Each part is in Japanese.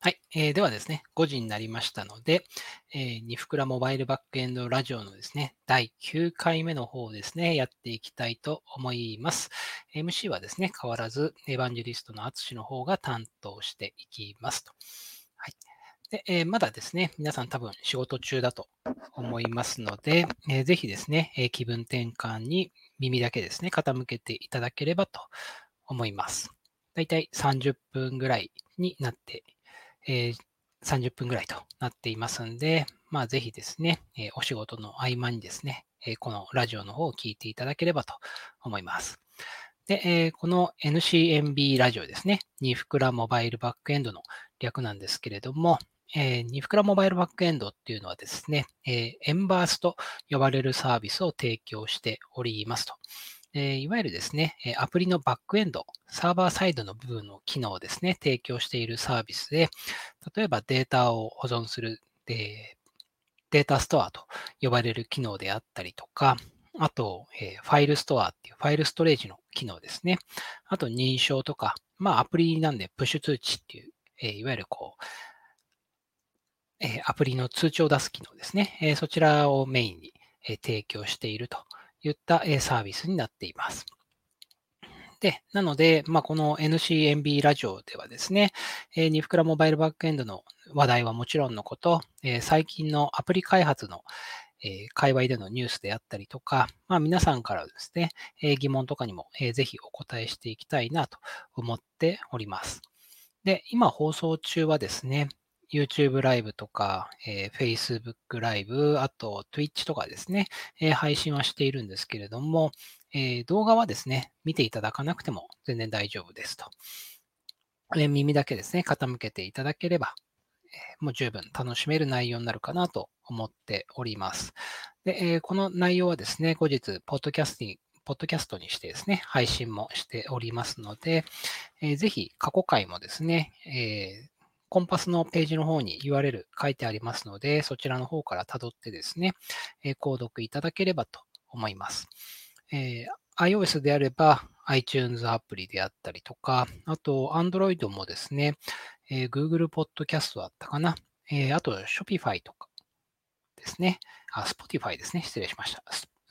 はい、えー、ではですね、5時になりましたので、えー、ニフクラモバイルバックエンドラジオのですね、第9回目の方ですね、やっていきたいと思います。MC はですね、変わらず、エヴァンジェリストの淳の方が担当していきますと。はい。で、えー、まだですね、皆さん多分仕事中だと思いますので、えー、ぜひですね、え、気分転換に耳だけですね、傾けていただければと思います。だいたい30分ぐらいになってえー、30分ぐらいとなっていますんで、まあ、ぜひですね、えー、お仕事の合間にですね、えー、このラジオの方を聞いていただければと思います。で、え、この NCMB ラジオですね、ニフクラモバイルバックエンドの略なんですけれども、えー、ニフクラモバイルバックエンドっていうのはですね、えー、エンバースと呼ばれるサービスを提供しておりますと。えいわゆるですね、アプリのバックエンド、サーバーサイドの部分の機能をですね、提供しているサービスで、例えばデータを保存するデータストアと呼ばれる機能であったりとか、あと、えファイルストアっていうファイルストレージの機能ですね。あと認証とか、まあアプリなんでプッシュ通知っていう、えいわゆるこう、えアプリの通知を出す機能ですね。えそちらをメインに、え提供しているといったサービスになっています。で、なので、まあ、この NCMB ラジオではですね、えニフクラモバイルバックエンドの話題はもちろんのこと、え最近のアプリ開発のえ界隈でのニュースであったりとか、まあ、皆さんからですね、え疑問とかにも、えぜひお答えしていきたいなと思っております。で、今放送中はですね、YouTube ライブとか、えー、Facebook ライブ、あと Twitch とかですね、えー、配信はしているんですけれども、えー、動画はですね、見ていただかなくても全然大丈夫ですと。えー、耳だけですね、傾けていただければ、えー、もう十分楽しめる内容になるかなと思っております。で、えー、この内容はですね、後日、ポッドキャスティング、ポッドキャストにしてですね、配信もしておりますので、えー、ぜひ過去回もですね、えー、コンパスのページの方に URL 書いてありますので、そちらの方から辿ってですね、え購読いただければと思います。えー、iOS であれば iTunes アプリであったりとか、あと Android もですね、えー、Google Podcast だったかな。えー、あと Shopify とかですね。あ、Spotify ですね。失礼しました。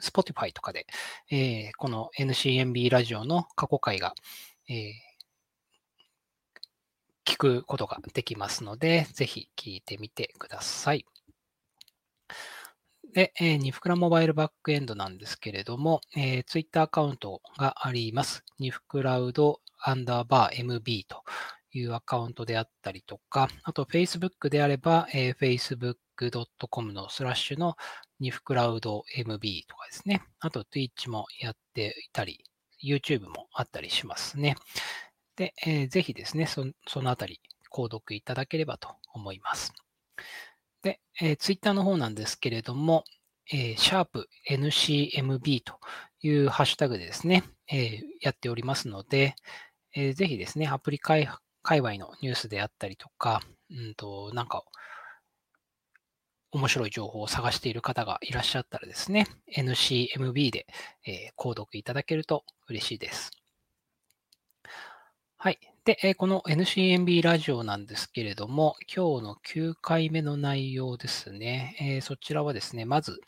Spotify とかで、えー、この NCMB ラジオの過去回が、えー、聞くことができますので、ぜひ聞いてみてください。で、えー、ニフクラモバイルバックエンドなんですけれども、えー、ツイッターアカウントがあります。ニフクラウドアンダーバー MB というアカウントであったりとか、あと Facebook であれば、えー、facebook.com のスラッシュのニフクラウド MB とかですね。あと Twitch もやっていたり、YouTube もあったりしますね。で、えー、ぜひですね、そのあたり、購読いただければと思います。で、えー、ツイッターの方なんですけれども、えー、シャープ NCMB というハッシュタグでですね、えー、やっておりますので、えー、ぜひですね、アプリ界界隈のニュースであったりとか、うんと、なんか、面白い情報を探している方がいらっしゃったらですね、NCMB で、えー、購読いただけると嬉しいです。はい。で、この NCMB ラジオなんですけれども、今日の9回目の内容ですね。そちらはですね、まず、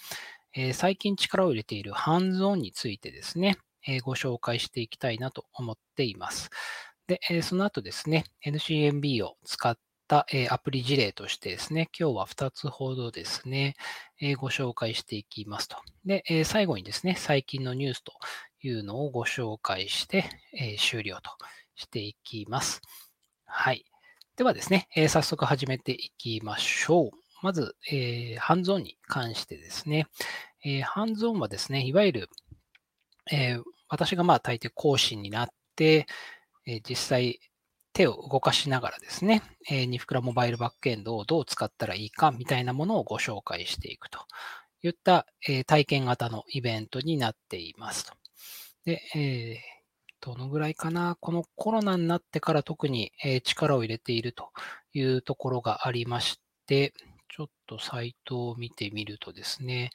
最近力を入れているハンズオンについてですね、ご紹介していきたいなと思っています。で、その後ですね、NCMB を使ったアプリ事例としてですね、今日は2つほどですね、ご紹介していきますと。で、最後にですね、最近のニュースというのをご紹介して、終了としていきます。はい。ではですね、えー、早速始めていきましょう。まず、えー、ハンズオンに関してですね、えー、ハンズオンはですね、いわゆる、えー、私がまあ大抵講師になって、え、実際手を動かしながらですね、えー、ニフクラモバイルバックエンドをどう使ったらいいかみたいなものをご紹介していくといった、えー、体験型のイベントになっていますと。で、えーどのぐらいかな、このコロナになってから特に、え力を入れているというところがありまして、ちょっとサイトを見てみるとですね、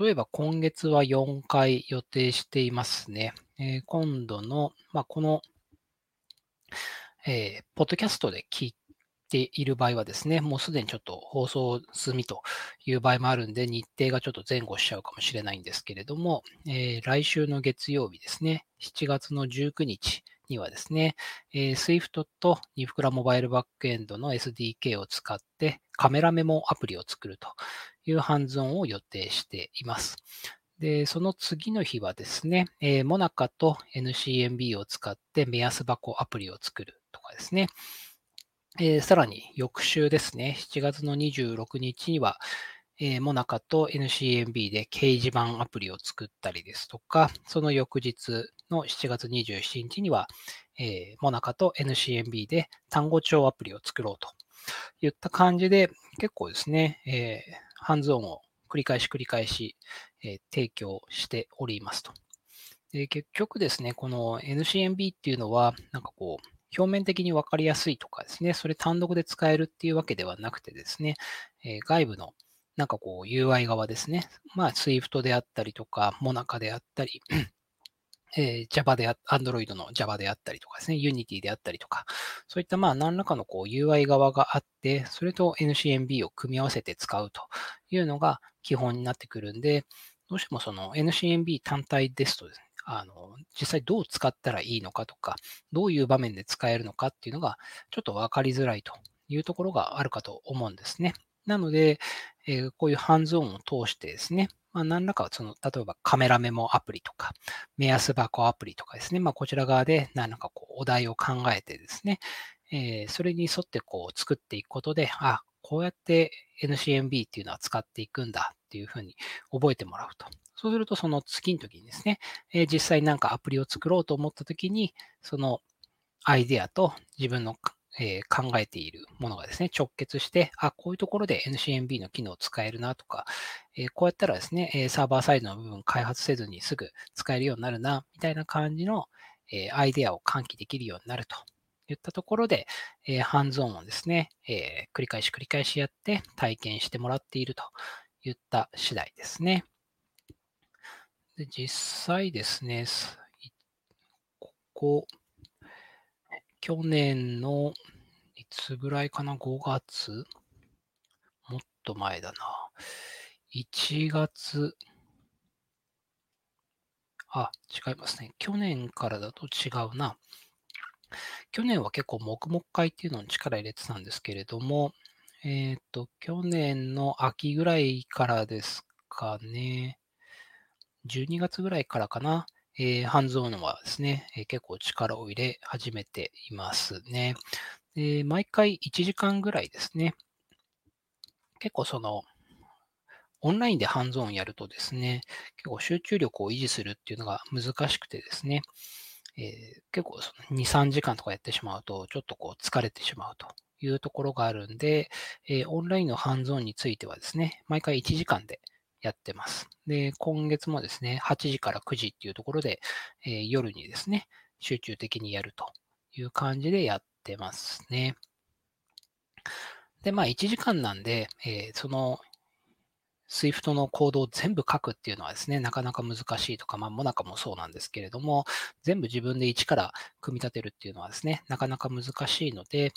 例えば今月は4回予定していますね。え、今度の、まあ、この、えー、ポッドキャストで聞ている場合はですね、もうすでにちょっと放送済みという場合もあるんで、日程がちょっと前後しちゃうかもしれないんですけれども、えー、来週の月曜日ですね、7月の19日にはですね、えー、Swift とニフクラモバイルバックエンドの SDK を使ってカメラメモアプリを作るというハンズオンを予定しています。で、その次の日はですね、えー、モナカと NCMB を使って目安箱アプリを作るとかですね。えー、さらに翌週ですね、7月の26日には、えー、モナカと NCMB で掲示板アプリを作ったりですとか、その翌日の7月27日には、えー、モナカと NCMB で単語帳アプリを作ろうといった感じで、結構ですね、えー、ハンズオンを繰り返し繰り返し、えー、提供しておりますと。で結局ですね、この NCMB っていうのは、なんかこう、表面的に分かりやすいとかですね、それ単独で使えるっていうわけではなくてですね、えー、外部のなんかこう UI 側ですね、まあ Swift であったりとか、Monaca であったり、えー、Java であ、Android の Java であったりとかですね、Unity であったりとか、そういったまあ何らかのこう UI 側があって、それと NCMB を組み合わせて使うというのが基本になってくるんで、どうしてもその NCMB 単体ですとですね、あの、実際どう使ったらいいのかとか、どういう場面で使えるのかっていうのが、ちょっとわかりづらいというところがあるかと思うんですね。なので、えー、こういうハンズオンを通してですね、まあ、何らかその、例えばカメラメモアプリとか、目安箱アプリとかですね、まあ、こちら側で何らかこうお題を考えてですね、えー、それに沿ってこう作っていくことで、あ、こうやって NCMB っていうのは使っていくんだっていうふうに覚えてもらうと。そうすると、その次の時にですね、え、実際なんかアプリを作ろうと思った時に、そのアイデアと自分のえ考えているものがですね、直結して、あ、こういうところで NCMB の機能を使えるなとか、えこうやったらですね、えサーバーサイドの部分開発せずにすぐ使えるようになるな、みたいな感じの、えアイデアを喚起できるようになるといったところで、えハンズオンをですね、え繰り返し繰り返しやって体験してもらっているといった次第ですね。で実際ですね、ここ、去年の、いつぐらいかな、5月もっと前だな。1月、あ、違いますね。去年からだと違うな。去年は結構黙々会っていうのに力入れてたんですけれども、えっ、ー、と、去年の秋ぐらいからですかね。12月ぐらいからかな。えー、ハンズオンはですね、えー、結構力を入れ始めていますね。で毎回1時間ぐらいですね。結構その、オンラインでハンズオンやるとですね、結構集中力を維持するっていうのが難しくてですね、えー、結構その2、3時間とかやってしまうと、ちょっとこう疲れてしまうというところがあるんで、えー、オンラインのハンズオンについてはですね、毎回1時間でやってます。で、今月もですね、8時から9時っていうところで、えー、夜にですね、集中的にやるという感じでやってますね。で、まあ1時間なんで、えー、その Swift のコードを全部書くっていうのはですね、なかなか難しいとか、まあ、モナカもそうなんですけれども、全部自分で一から組み立てるっていうのはですね、なかなか難しいので、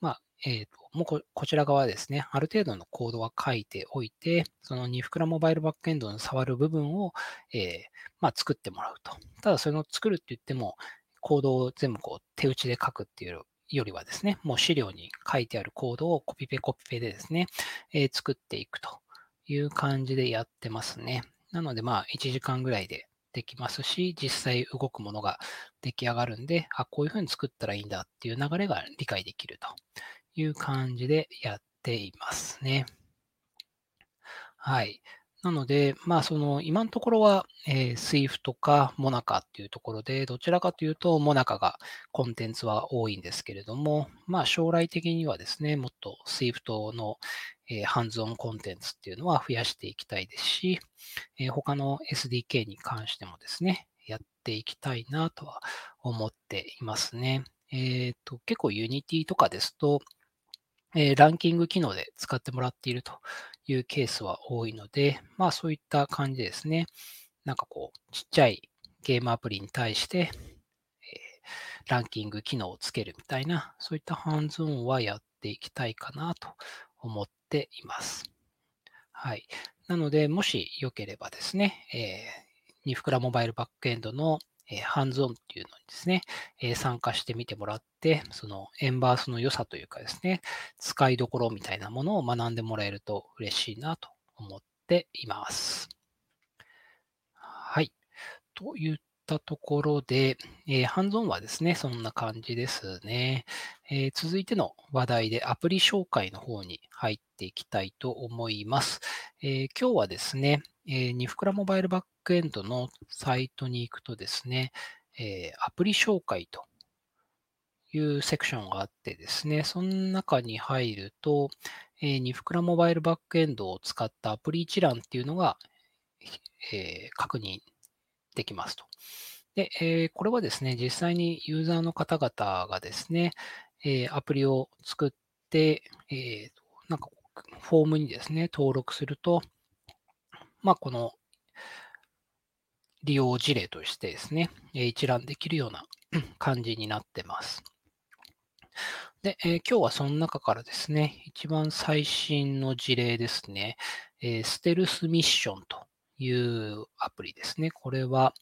まあ、えーと、もうここちら側ですね、ある程度のコードは書いておいて、そのニフクラモバイルバックエンドの触る部分を、えー、まあ、作ってもらうと。ただ、それを作るって言っても、コードを全部こう手打ちで書くっていうよりはですね、もう資料に書いてあるコードをコピペコピペでですね、えー、作っていくという感じでやってますね。なので、まあ、1時間ぐらいでできますし、実際動くものが出来上がるんで、あ、こういうふうに作ったらいいんだっていう流れが理解できるという感じでやっていますね。はい。なので、まあ、その、今のところは、えー、Swift か Monaca っていうところで、どちらかというと Monaca がコンテンツは多いんですけれども、まあ、将来的にはですね、もっと Swift の、えー、ハンズオンコンテンツっていうのは増やしていきたいですし、えー、他の SDK に関してもですね、やっていきたいなとは思っていますね。えっ、と、結構 Unity とかですと、えー、ランキング機能で使ってもらっているというケースは多いので、まあそういった感じですね。なんかこう、ちっちゃいゲームアプリに対して、えー、ランキング機能をつけるみたいな、そういったハンズオンはやっていきたいかなと思っています。はい。なので、もしよければですね、えー、ニフクラモバイルバックエンドの、え、ハンズオンっていうのにですね、え、参加してみてもらって、そのエンバースの良さというかですね、使いどころみたいなものを学んでもらえると嬉しいなと思っています。はい。といったところで、えー、ハンズオンはですね、そんな感じですね。えー、続いての話題でアプリ紹介の方に入っていきたいと思います。えー、今日はですね、えー、ニフクラモバイルバックエンドのサイトに行くとですね、えアプリ紹介というセクションがあってですね、その中に入ると、えニフクラモバイルバックエンドを使ったアプリ一覧っていうのが、え確認できますと。で、えー、これはですね、実際にユーザーの方々がですね、えー、アプリを作って、えー、なんかフォームにですね、登録すると、まあ、この利用事例としてですね、一覧できるような 感じになってます。で、えー、今日はその中からですね、一番最新の事例ですね、えー、ステルスミッションというアプリですね。これは、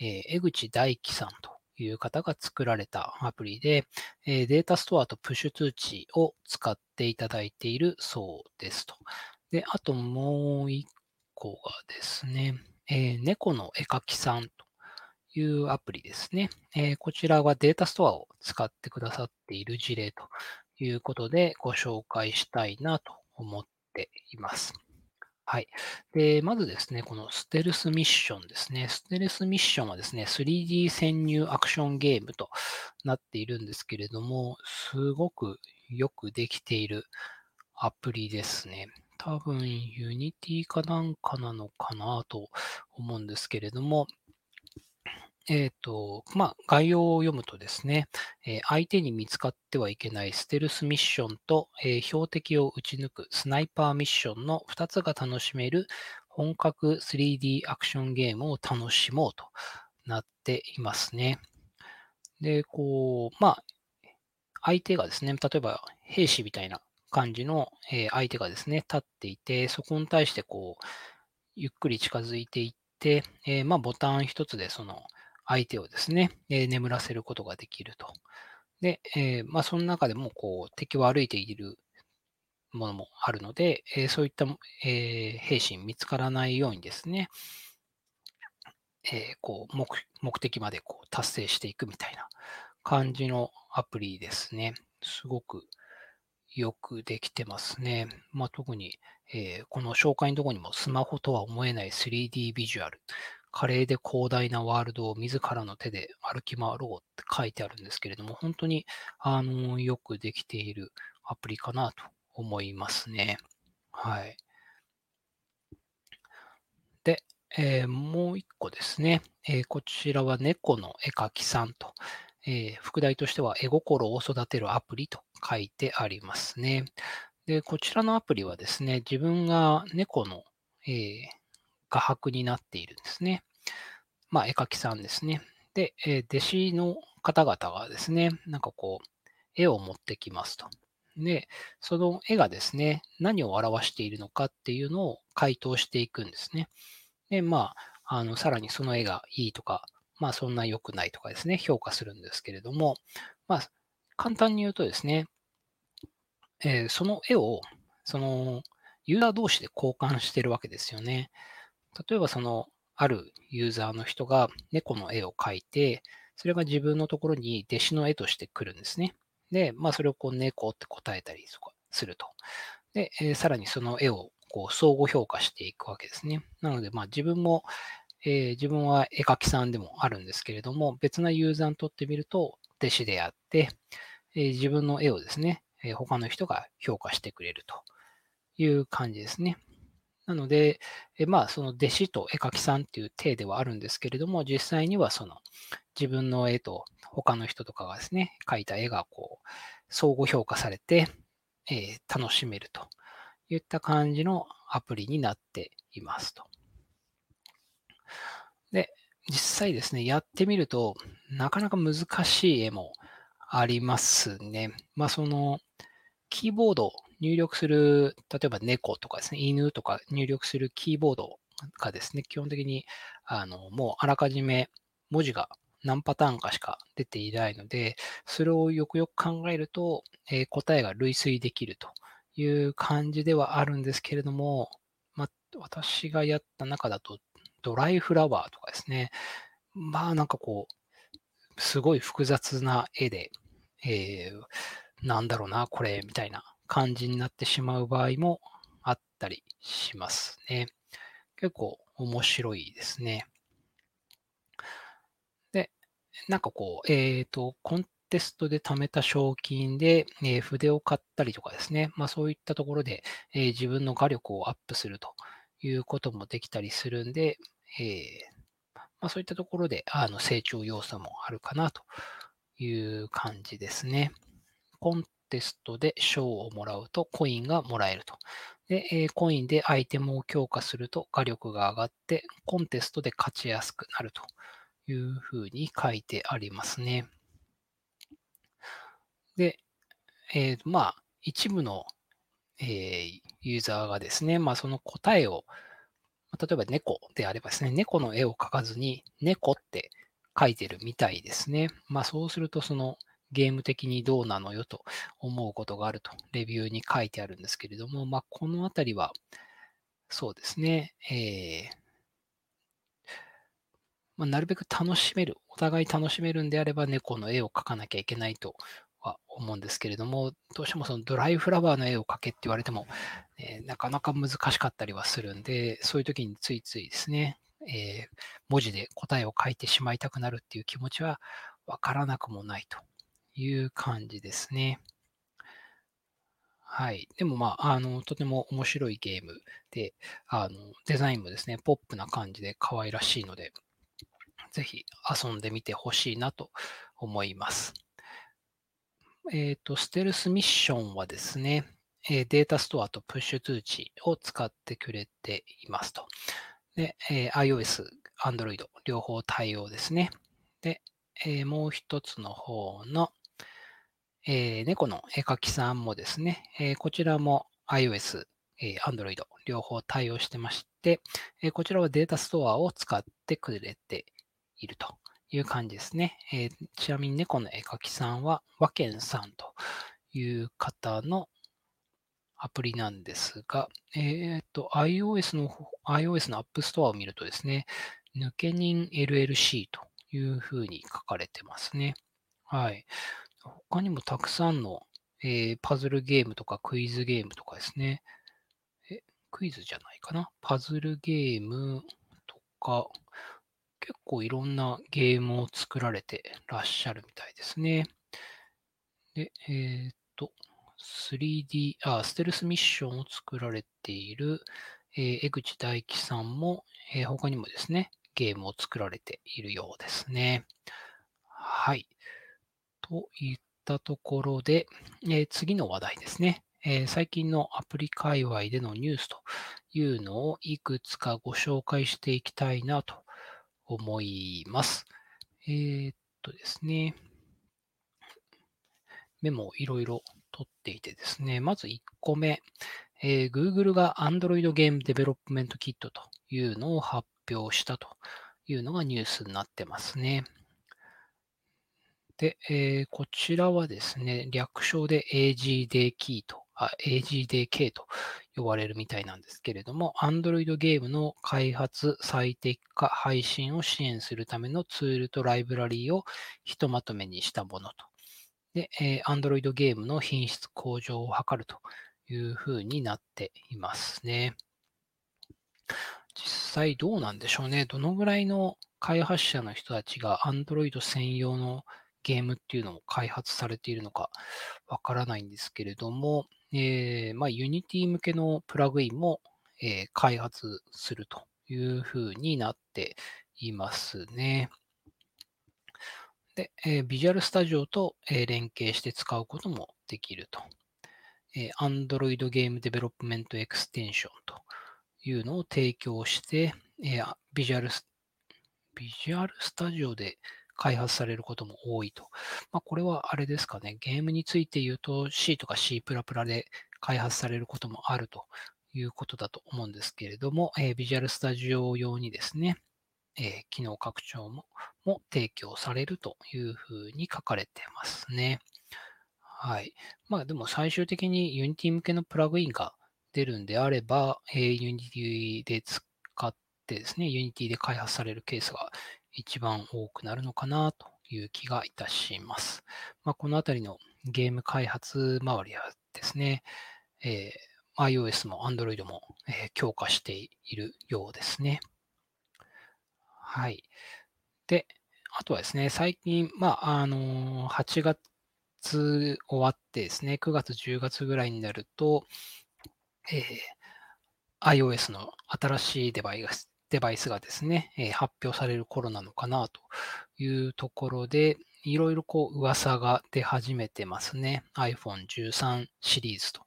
えー、江口大樹さんという方が作られたアプリで、え、データストアとプッシュ通知を使っていただいているそうですと。で、あともう一個がですね、えー、猫の絵描きさんというアプリですね、えー、こちらはデータストアを使ってくださっている事例ということでご紹介したいなと思っています。はい。で、まずですね、このステルスミッションですね。ステルスミッションはですね、3D 潜入アクションゲームとなっているんですけれども、すごくよくできているアプリですね。多分、Unity かなんかなのかなと思うんですけれども、えっ、ー、と、まあ、概要を読むとですね、えー、相手に見つかってはいけないステルスミッションと、えー、標的を撃ち抜くスナイパーミッションの2つが楽しめる本格 3D アクションゲームを楽しもうとなっていますね。で、こう、まあ、相手がですね、例えば兵士みたいな感じの、え相手がですね、立っていて、そこに対してこう、ゆっくり近づいていって、えまあ、ボタン一つでその、相手をですね、え眠らせることができると。で、えー、まあ、その中でもこう敵を歩いているものもあるので、え、そういった、え、兵士に見つからないようにですね、えこう目目的までこう達成していくみたいな感じのアプリですね。すごくよくできてますね。まあ、特に、えこの紹介のところにもスマホとは思えない 3D ビジュアル。華麗で広大なワールドを自らの手で歩き回ろうって書いてあるんですけれども、本当に、あの、よくできているアプリかなと思いますね。はい。で、えー、もう一個ですね。えー、こちらは猫の絵描きさんと、えー、副題としては絵心を育てるアプリと書いてありますね。で、こちらのアプリはですね、自分が猫の、えー、画伯になっているんですね。まあ、絵描きさんですね。で、えー、弟子の方々がですね、なんかこう、絵を持ってきますと。で、その絵がですね、何を表しているのかっていうのを回答していくんですね。で、まあ、あの、さらにその絵がいいとか、まあ、そんな良くないとかですね、評価するんですけれども、まあ、簡単に言うとですね、えー、その絵を、その、ユーザー同士で交換してるわけですよね。例えばその、あるユーザーの人が猫の絵を描いて、それが自分のところに弟子の絵として来るんですね。で、まあそれをこう猫って答えたりとかすると。で、えー、さらにその絵をこう相互評価していくわけですね。なので、まあ自分も、えー、自分は絵描きさんでもあるんですけれども、別なユーザーにとってみると弟子であって、えー、自分の絵をですね、え他の人が評価してくれるという感じですね。なので、えまあ、その弟子と絵描きさんっていう体ではあるんですけれども、実際にはその自分の絵と他の人とかがですね、描いた絵がこう、相互評価されて、えー、楽しめるといった感じのアプリになっていますと。実際ですね、やってみると、なかなか難しい絵もありますね。まあ、その、キーボード入力する、例えば猫とかですね、犬とか入力するキーボードがですね、基本的にあのもうあらかじめ文字が何パターンかしか出ていないので、それをよくよく考えると、えー、答えが類推できるという感じではあるんですけれども、まあ、私がやった中だと、ドライフラワーとかですね、まあなんかこう、すごい複雑な絵で、えー、なんだろうな、これ、みたいな感じになってしまう場合もあったりしますね。結構面白いですね。で、なんかこう、えっ、ー、と、コンテストで貯めた賞金で、えー、筆を買ったりとかですね、まあそういったところで、えー、自分の画力をアップするということもできたりするんで、えまあ、そういったところであの成長要素もあるかなという感じですね。コンテストで賞をもらうとコインがもらえると。で、えコインでアイテムを強化すると画力が上がって、コンテストで勝ちやすくなるというふうに書いてありますね。で、えー、まあ、一部の、えー、ユーザーがですね、まあ、その答えを、例えば猫であればですね、猫の絵を描かずに、猫って書いてるみたいですね。まあ、そうすると、そのゲーム的にどうなのよと思うことがあると、レビューに書いてあるんですけれども、まあ、このあたりは、そうですね、えー、まあ、なるべく楽しめる、お互い楽しめるんであれば、猫の絵を描かなきゃいけないとは思うんですけれども、どうしてもそのドライフラワーの絵を描けって言われても、えー、なかなか難しかったりはするんで、そういう時についついですね、えー、文字で答えを書いてしまいたくなるっていう気持ちはわからなくもないという感じですね。はい。でもまあ、あの、とても面白いゲームで、あの、デザインもですね、ポップな感じで可愛らしいので、ぜひ遊んでみてほしいなと思います。えっ、ー、と、ステルスミッションはですね、えデータストアとプッシュ通知を使ってくれていますと。で、え iOS、Android 両方対応ですね。で、えもう一つの方の、え猫の絵描きさんもですね、えこちらも iOS、え Android 両方対応してまして、えこちらはデータストアを使ってくれているという感じですね。えー、ちなみに猫の絵描きさんは、和健さんという方のアプリなんですが、えっ、ー、と、iOS の、iOS の App Store を見るとですね、抜け人 LLC というふうに書かれてますね。はい。他にもたくさんの、えー、パズルゲームとかクイズゲームとかですね。え、クイズじゃないかな？パズルゲームとか、結構いろんなゲームを作られてらっしゃるみたいですね。で、えっ、と、3D、あ、ステルスミッションを作られている、えー、江口大樹さんも、えー、他にもですね、ゲームを作られているようですね。はい。といったところで、えー、次の話題ですね。えー、最近のアプリ界隈でのニュースというのをいくつかご紹介していきたいなと思います。えー、っとですね。メモをいろいろ取っていてですね、まず1個目、えー、Google が Android ゲームデベロップメントキットというのを発表したというのがニュースになってますね。で、えー、こちらはですね、略称で AGD キーと、あ AGDK と呼ばれるみたいなんですけれども、Android ゲームの開発、最適化、配信を支援するためのツールとライブラリーをひとまとめにしたものと。で、えー、Android ゲームの品質向上を図るというふうになっていますね。実際どうなんでしょうね。どのぐらいの開発者の人たちが Android 専用のゲームっていうのを開発されているのかわからないんですけれども、えー、まあ、Unity 向けのプラグインも、えー、開発するというふうになっていますね。で、えー、Visual Studio と、え、連携して使うこともできると。え、Android Game Development Extension というのを提供して、えー、Visual, Visual Studio で開発されることも多いと。まあ、これはあれですかね、ゲームについて言うと C とか C++ で開発されることもあるということだと思うんですけれども、えー、ビジュアルスタジオ用にですね、えー、機能拡張もも提供されるというふうに書かれてますね。はい。まあでも最終的に Unity 向けのプラグインが出るんであれば、えー、Unity で使ってですね、Unity で開発されるケースが一番多くなるのかなという気がいたします。まあ、このあたりのゲーム開発周りはですね、えー、iOS も Android も、えー、強化しているようですね。はい。で、あとはですね、最近、まあ、あのー、8月終わってですね、9月、10月ぐらいになると、えー、iOS の新しいデバイスデバイスがですね、え、発表される頃なのかなというところで、いろいろこう噂が出始めてますね。iPhone 13シリーズと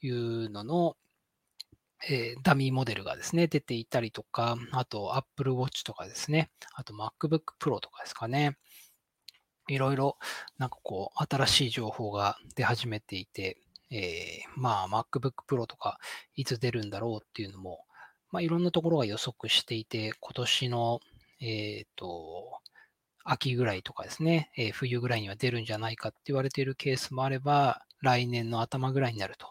いうのの、えー、ダミーモデルがですね、出ていたりとか、あと Apple Watch とかですね、あと MacBook Pro とかですかね。いろいろなんかこう新しい情報が出始めていて、えー、まあ MacBook Pro とかいつ出るんだろうっていうのも、まあいろんなところが予測していて、今年の、えっ、ー、と、秋ぐらいとかですね、えー、冬ぐらいには出るんじゃないかって言われているケースもあれば、来年の頭ぐらいになると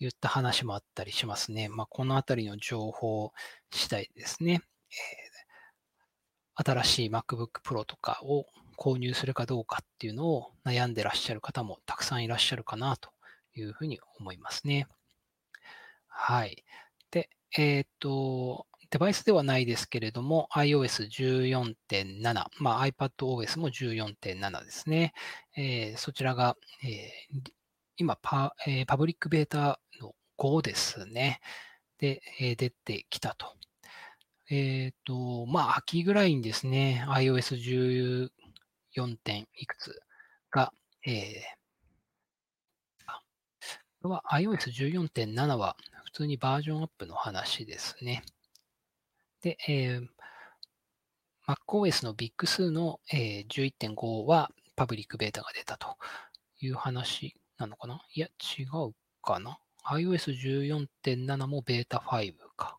いった話もあったりしますね。まあ、このあたりの情報次第ですね、えー、新しい MacBook Pro とかを購入するかどうかっていうのを悩んでらっしゃる方もたくさんいらっしゃるかなというふうに思いますね。はい。えっ、ー、と、デバイスではないですけれども、iOS14.7、まあ、iPadOS も14.7ですね。えー、そちらが、えー、今パ、えー、パブリックベータの5ですね。で、えー、出てきたと。えっ、と、まあ、秋ぐらいにですね、iOS14. 点いくつが、えー、これは iOS14.7 は普通にバージョンアップの話ですね。で、えー、MacOS のビッグ数の、えー、11.5はパブリックベータが出たという話なのかな？いや、違うかな ?iOS14.7 もベータ5か。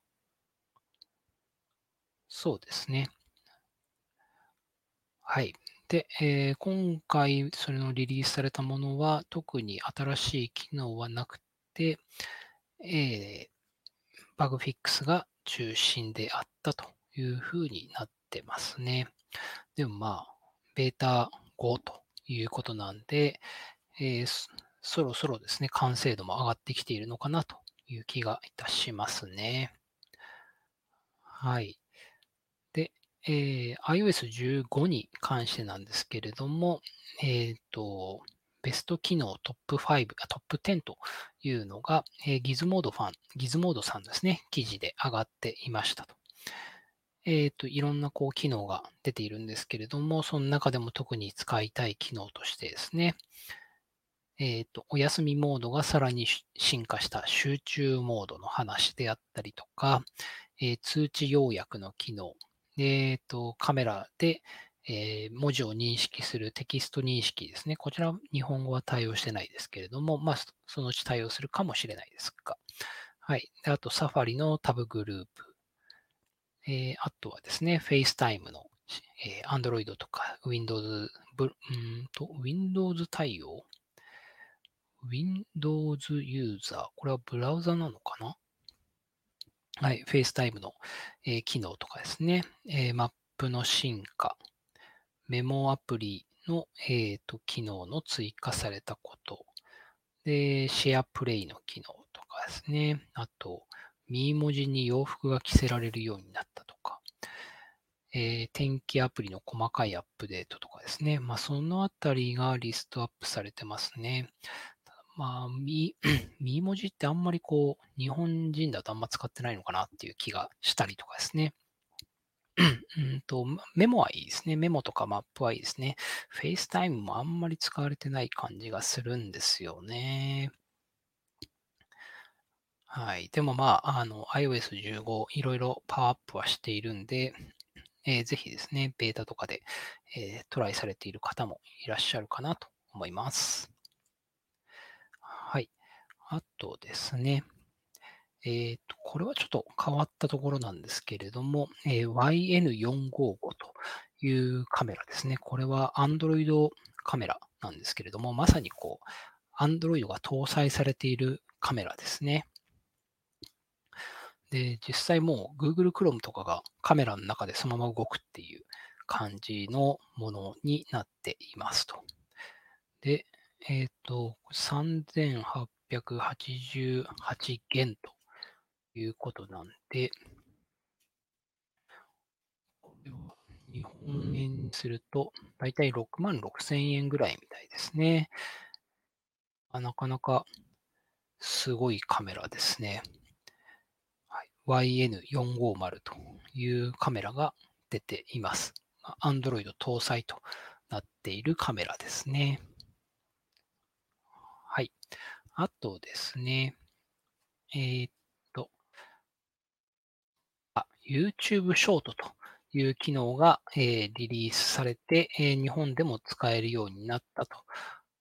そうですね。はい。で、えー、今回それのリリースされたものは特に新しい機能はなくて、えー、バグフィックスが中心であったというふうになってますね。でもまあ、ベータ5ということなんで、えー、そろそろですね、完成度も上がってきているのかなという気がいたしますね。はい。えー、iOS15 に関してなんですけれども、えっ、ー、と、ベスト機能トップ5、トップ10というのが、えー、ギズモードファン、ギズモードさんですね、記事で上がっていましたと。えっ、ー、と、いろんなこう機能が出ているんですけれども、その中でも特に使いたい機能としてですね、えっ、ー、と、お休みモードがさらに進化した集中モードの話であったりとか、えー、通知要約の機能、えっ、ー、と、カメラで、えー、文字を認識するテキスト認識ですね。こちら、日本語は対応してないですけれども、まあ、そのうち対応するかもしれないですが。はい。あと、サファリのタブグループ。えー、あとはですね、FaceTime の、えー、Android とか Windows、うんと Windows 対応 ?Windows ユーザー？これはブラウザなのかな？はい。FaceTime の、えー、機能とかですね。えー、マップの進化。メモアプリの、えーと、機能の追加されたこと。で、シェアプレイの機能とかですね。あと、ミー文字に洋服が着せられるようになったとか。えー、天気アプリの細かいアップデートとかですね。まあ、そのあたりがリストアップされてますね。まあ、ミー文字ってあんまりこう、日本人だとあんま使ってないのかなっていう気がしたりとかですね。うんと、メモはいいですね。メモとかマップはいいですね。FaceTime もあんまり使われてない感じがするんですよね。はい。でもまあ、あの、iOS15 いろいろパワーアップはしているんで、えー、ぜひですね、ベータとかで、えー、トライされている方もいらっしゃるかなと思います。あとですね、えっ、と、これはちょっと変わったところなんですけれども、えー、YN455 というカメラですね。これは Android カメラなんですけれども、まさにこう、Android が搭載されているカメラですね。で、実際もう Google Chrome とかがカメラの中でそのまま動くっていう感じのものになっていますと。で、えっ、ー、と、3888元ということなんで、これは日本円にすると、だいたい6万6千円ぐらいみたいですね。なかなかすごいカメラですね。YN450 というカメラが出ています。Android 搭載となっているカメラですね。あとですね、えー、っと、あ、YouTube ショートという機能が、えー、リリースされて、えー、日本でも使えるようになったと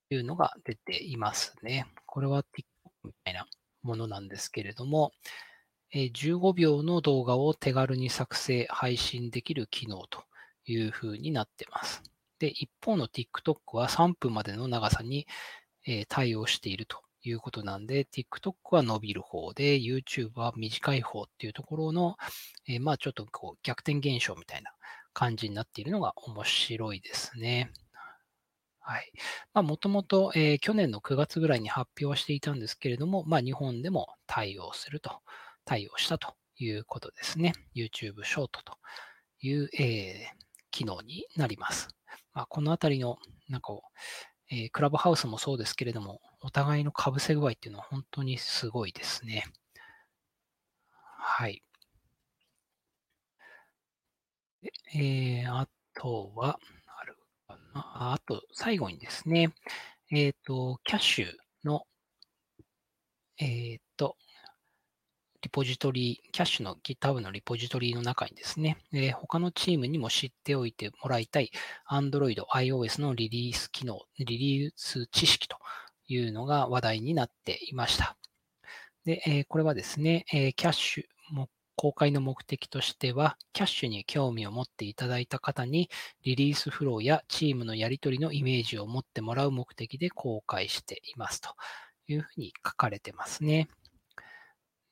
いうのが出ていますね。これは TikTok みたいなものなんですけれども、えー、15秒の動画を手軽に作成、配信できる機能というふうになっています。で、一方の TikTok は3分までの長さに、え対応しているということなんで、TikTok は伸びる方で、YouTube は短い方っていうところの、えー、まあちょっとこう逆転現象みたいな感じになっているのが面白いですね。はい。まあもともと、え、去年の9月ぐらいに発表していたんですけれども、まあ日本でも対応すると、対応したということですね。YouTube ショートという、えー、機能になります。まあ、このあたりの、なんか、えー、クラブハウスもそうですけれども、お互いの被せ具合っていうのは本当にすごいですね。はい。えー、あとは、あるかな。あと、最後にですね、えっ、ー、と、キャッシュの、えっ、ー、と、リポジトリ、キャッシュの GitHub のリポジトリの中にですね、えー、他のチームにも知っておいてもらいたい Android、iOS のリリース機能、リリース知識というのが話題になっていました。で、えー、これはですね、えー、キャッシュも公開の目的としては、キャッシュに興味を持っていただいた方に、リリースフローやチームのやり取りのイメージを持ってもらう目的で公開していますというふうに書かれてますね。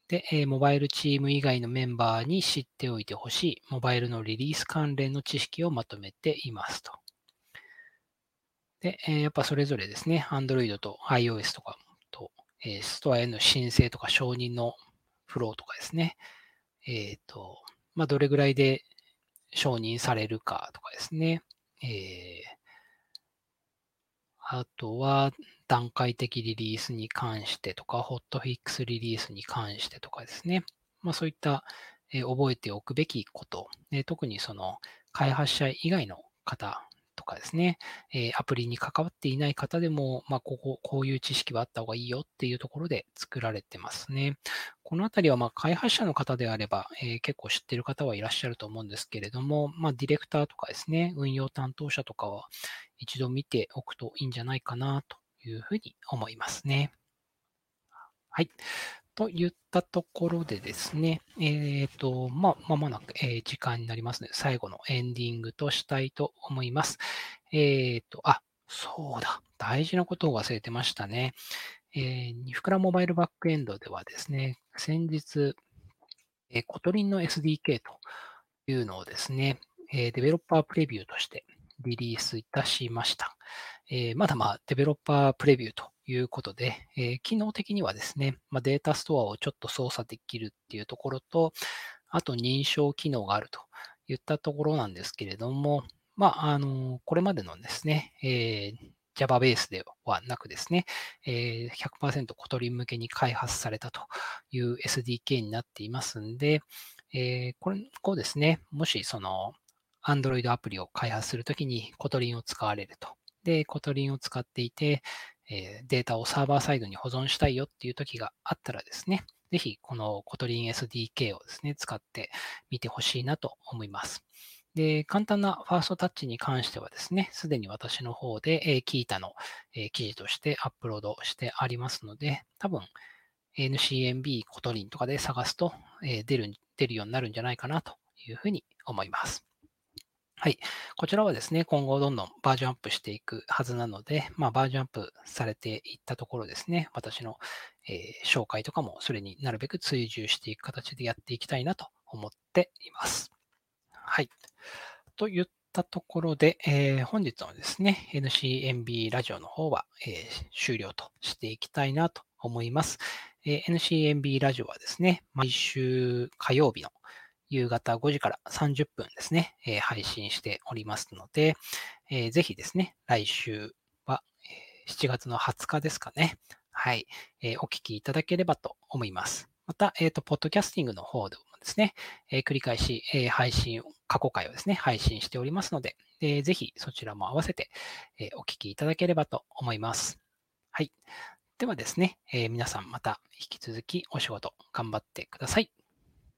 で、えモバイルチーム以外のメンバーに知っておいてほしい、モバイルのリリース関連の知識をまとめていますと。で、えやっぱそれぞれですね、Android と iOS とかと、えストアへの申請とか承認のフローとかですね、えっ、と、まあ、どれぐらいで承認されるかとかですね、えー、あとは、段階的リリースに関してとか、ホットフィックスリリースに関してとかですね。まあ、そういった、え、覚えておくべきこと、え、特にその開発者以外の方とかですね、えー、アプリに関わっていない方でも、まあ、ここ、こういう知識はあった方がいいよっていうところで作られてますね。このあたりは、まあ、開発者の方であれば、えー、結構知ってる方はいらっしゃると思うんですけれども、まあ、ディレクターとかですね、運用担当者とかは一度見ておくといいんじゃないかなというふうに思いますね。はい。といったところでですね、えっ、ー、と、まあ、まもなく、えー、時間になりますので、最後のエンディングとしたいと思います。えっ、ー、と、あ、そうだ。大事なことを忘れてましたね。えー、ニフクラモバイルバックエンドではですね、先日、えー、 Kotlin の SDK というのをですね、えー、デベロッパープレビューとしてリリースいたしました。えー、まだまあ、デベロッパープレビューということで、えー、機能的にはですね、まあ、データストアをちょっと操作できるっていうところと、あと認証機能があるといったところなんですけれども、まあ、あの、これまでのですね、えー、Java ベースではなくですね、えー、100% Kotlin 向けに開発されたという SDK になっていますんで、えー、これをですね、もしその Android アプリを開発するときに Kotlin を使われると。で、 Kotlin を使っていて、えデータをサーバーサイドに保存したいよっていう時があったらですね、ぜひこのコトリン SDK をですね、使ってみてほしいなと思います。で、簡単なファーストタッチに関してはですね、すでに私の方で、えー、 Qiita の、えー、記事としてアップロードしてありますので、多分 NCMB コトリンとかで探すと、えー、出る、出るようになるんじゃないかなというふうに思います。はい。こちらはですね、今後どんどんバージョンアップしていくはずなので、まあ、バージョンアップされていったところですね、私の、えー、紹介とかもそれになるべく追従していく形でやっていきたいなと思っています。はい。といったところで、えー、本日のですね、NCMB ラジオの方は、えー、終了としていきたいなと思います。え NCMB ラジオはですね、毎週火曜日の夕方5時から30分ですね、え配信しておりますので、えー、ぜひですね、来週は、え7月の20日ですかね。はい、えお聞きいただければと思います。また、えっ、ー、と、ポッドキャスティングの方でもですね、え繰り返し、え配信、過去回をですね、配信しておりますので、えぜひそちらも合わせて、えお聞きいただければと思います。はい。ではですね、え、皆さんまた引き続きお仕事頑張ってください。